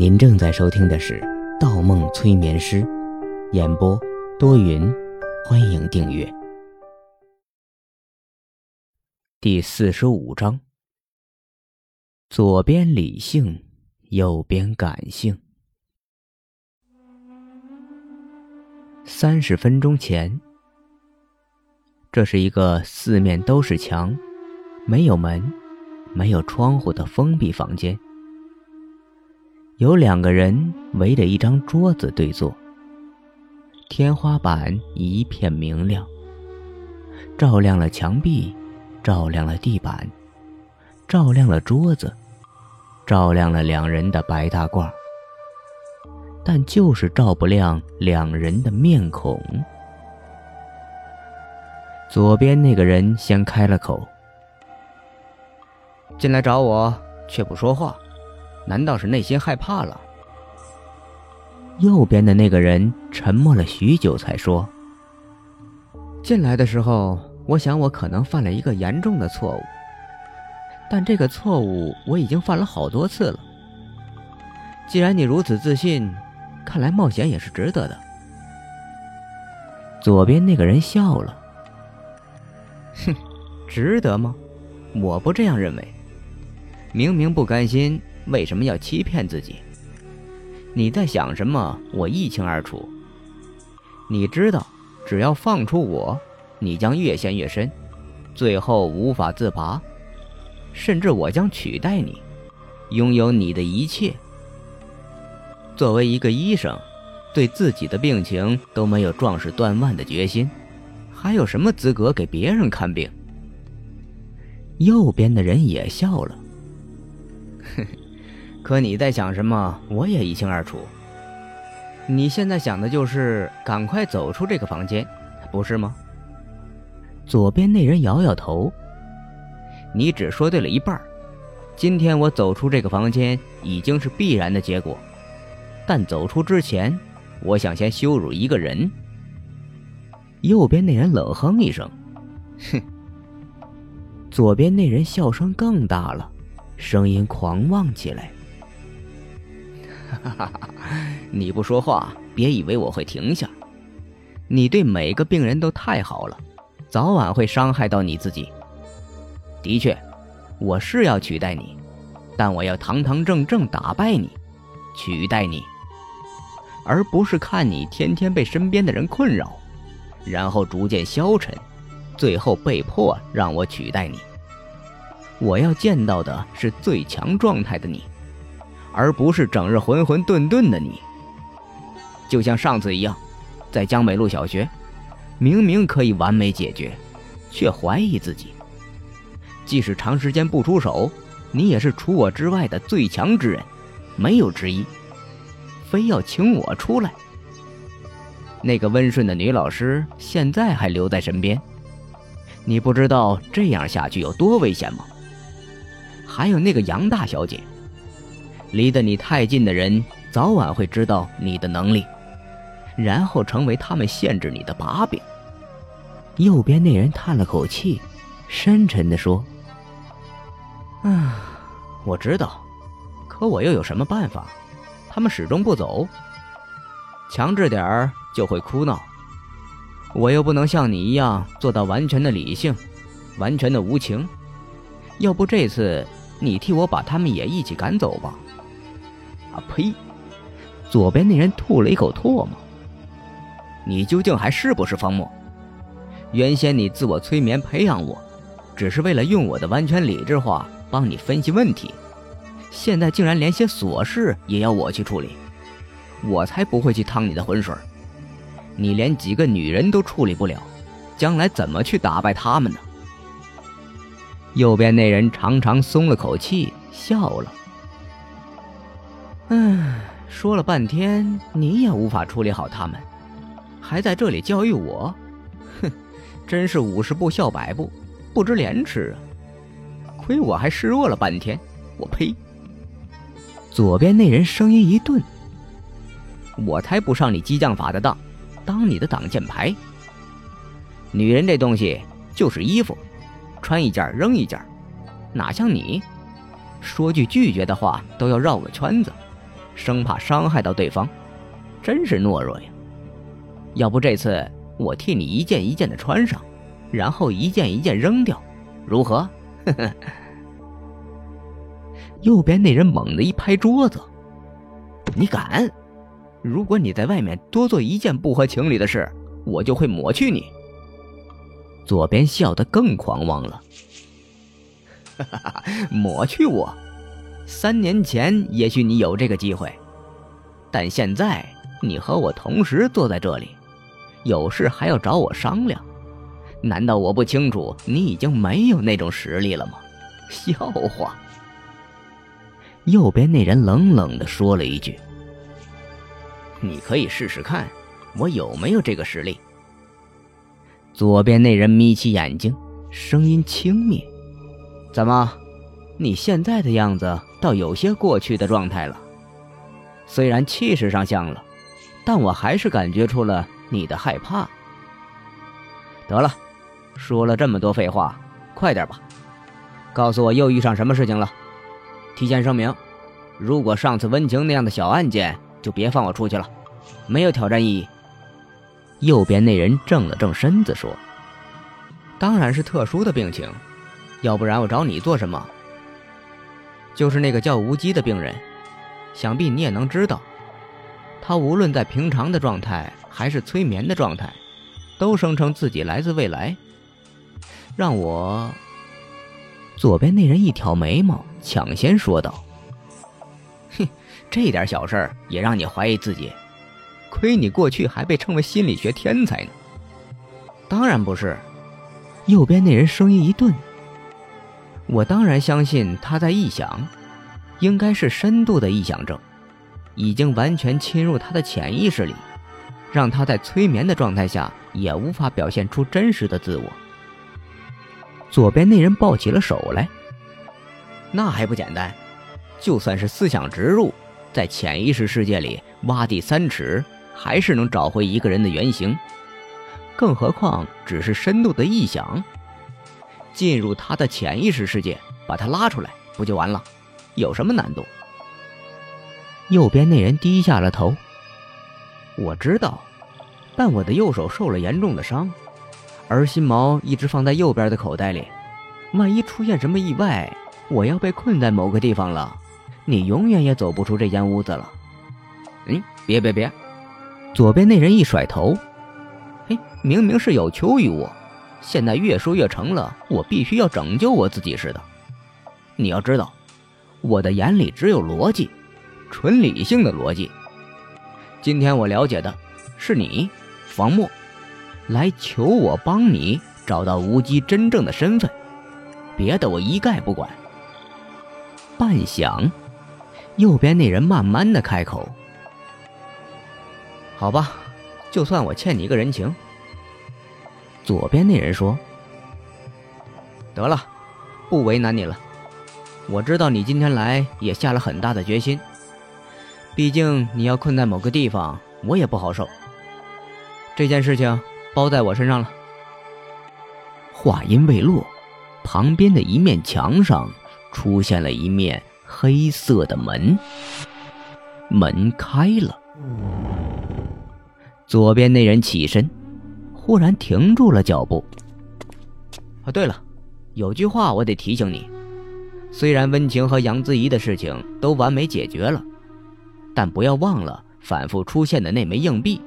您正在收听的是《盗梦催眠师》，演播多云，欢迎订阅。第四十五章：左边理性，右边感性。三十分钟前，这是一个四面都是墙、没有门、没有窗户的封闭房间。有两个人围着一张桌子对坐，天花板一片明亮，照亮了墙壁，照亮了地板，照亮了桌子，照亮了两人的白大褂，但就是照不亮两人的面孔。左边那个人先开了口：“进来找我，却不说话。”难道是内心害怕了？右边的那个人沉默了许久，才说：“进来的时候，我想我可能犯了一个严重的错误，但这个错误我已经犯了好多次了。既然你如此自信，看来冒险也是值得的。”左边那个人笑了：“哼，值得吗？我不这样认为。明明不甘心。”为什么要欺骗自己？你在想什么？我一清二楚。你知道，只要放出我，你将越陷越深，最后无法自拔，甚至我将取代你，拥有你的一切。作为一个医生，对自己的病情都没有壮士断腕的决心，还有什么资格给别人看病？右边的人也笑了，可你在想什么？我也一清二楚。你现在想的就是赶快走出这个房间，不是吗？左边那人摇摇头。你只说对了一半。今天我走出这个房间已经是必然的结果，但走出之前，我想先羞辱一个人。右边那人冷哼一声，哼。左边那人笑声更大了，声音狂妄起来。哈哈哈！你不说话，别以为我会停下。你对每个病人都太好了，早晚会伤害到你自己。的确，我是要取代你，但我要堂堂正正打败你，取代你，而不是看你天天被身边的人困扰，然后逐渐消沉，最后被迫让我取代你。我要见到的是最强状态的你。而不是整日浑浑沌沌的你，就像上次一样，在江北路小学，明明可以完美解决，却怀疑自己。即使长时间不出手，你也是除我之外的最强之人，没有之一。非要请我出来。那个温顺的女老师现在还留在身边，你不知道这样下去有多危险吗？还有那个杨大小姐。离得你太近的人，早晚会知道你的能力，然后成为他们限制你的把柄。右边那人叹了口气，深沉地说：“啊，我知道，可我又有什么办法？他们始终不走，强制点儿就会哭闹。我又不能像你一样做到完全的理性，完全的无情。要不这次你替我把他们也一起赶走吧。”呸！左边那人吐了一口唾沫。你究竟还是不是方墨？原先你自我催眠培养我，只是为了用我的完全理智化帮你分析问题，现在竟然连些琐事也要我去处理，我才不会去趟你的浑水。你连几个女人都处理不了，将来怎么去打败他们呢？右边那人长长松了口气，笑了。唉，说了半天，你也无法处理好他们，还在这里教育我，哼，真是五十步笑百步，不知廉耻啊！亏我还示弱了半天，我呸！左边那人声音一顿，我才不上你激将法的当，当你的挡箭牌。女人这东西就是衣服，穿一件扔一件，哪像你，说句拒绝的话都要绕个圈子。生怕伤害到对方，真是懦弱呀！要不这次我替你一件一件的穿上，然后一件一件扔掉，如何？呵呵。右边那人猛地一拍桌子：“你敢！如果你在外面多做一件不合情理的事，我就会抹去你。”左边笑得更狂妄了：“哈哈哈，抹去我！三年前也许你有这个机会，但现在你和我同时坐在这里，有事还要找我商量，难道我不清楚你已经没有那种实力了吗？笑话！”右边那人冷冷地说了一句：“你可以试试看，我有没有这个实力。”左边那人眯起眼睛，声音轻蔑：“怎么，你现在的样子倒有些过去的状态了？虽然气势上像了，但我还是感觉出了你的害怕。得了，说了这么多废话，快点吧，告诉我又遇上什么事情了。”提前声明，如果上次温情那样的小案件，就别放我出去了，没有挑战意义。右边那人正了正身子说：“当然是特殊的病情，要不然我找你做什么？就是那个叫无机的病人，想必你也能知道，他无论在平常的状态还是催眠的状态，都声称自己来自未来，让我……”左边那人一挑眉毛，抢先说道：“哼，这点小事也让你怀疑自己？亏你过去还被称为心理学天才呢。”“当然不是。”右边那人声音一顿，“我当然相信他在臆想，应该是深度的臆想症，已经完全侵入他的潜意识里，让他在催眠的状态下也无法表现出真实的自我。”左边那人抱起了手来，那还不简单？就算是思想植入，在潜意识世界里挖地三尺，还是能找回一个人的原型。更何况只是深度的臆想，进入他的潜意识世界，把他拉出来，不就完了？有什么难度？右边那人低下了头。我知道，但我的右手受了严重的伤。而心毛一直放在右边的口袋里，万一出现什么意外，我要被困在某个地方了，你永远也走不出这间屋子了。嗯，别别别！左边那人一甩头，嘿，明明是有求于我，现在越说越成了我必须要拯救我自己似的。你要知道，我的眼里只有逻辑，纯理性的逻辑。今天我了解的是你，房默。来求我帮你找到无机真正的身份，别的我一概不管。半晌，右边那人慢慢的开口：“好吧，就算我欠你一个人情。”左边那人说：“得了，不为难你了。我知道你今天来也下了很大的决心，毕竟你要困在某个地方，我也不好受。这件事情。”包在我身上了。话音未落，旁边的一面墙上出现了一面黑色的门，门开了。左边那人起身，忽然停住了脚步。啊，对了，有句话我得提醒你：虽然温情和杨子怡的事情都完美解决了，但不要忘了反复出现的那枚硬币。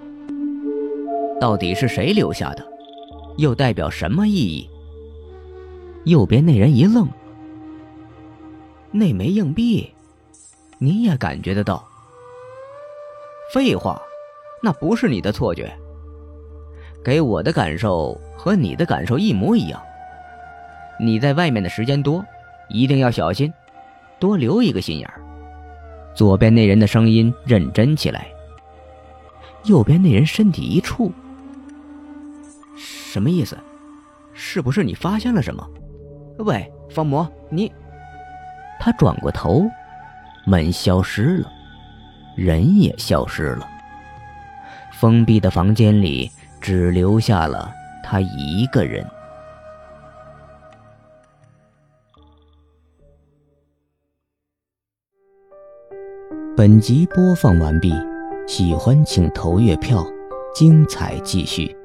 到底是谁留下的？又代表什么意义？右边那人一愣。那枚硬币，你也感觉得到？废话，那不是你的错觉。给我的感受和你的感受一模一样。你在外面的时间多，一定要小心，多留一个心眼儿。左边那人的声音认真起来。右边那人身体一触。什么意思？是不是你发现了什么？喂，方魔，你……他转过头，门消失了，人也消失了。封闭的房间里只留下了他一个人。本集播放完毕，喜欢请投月票，精彩继续。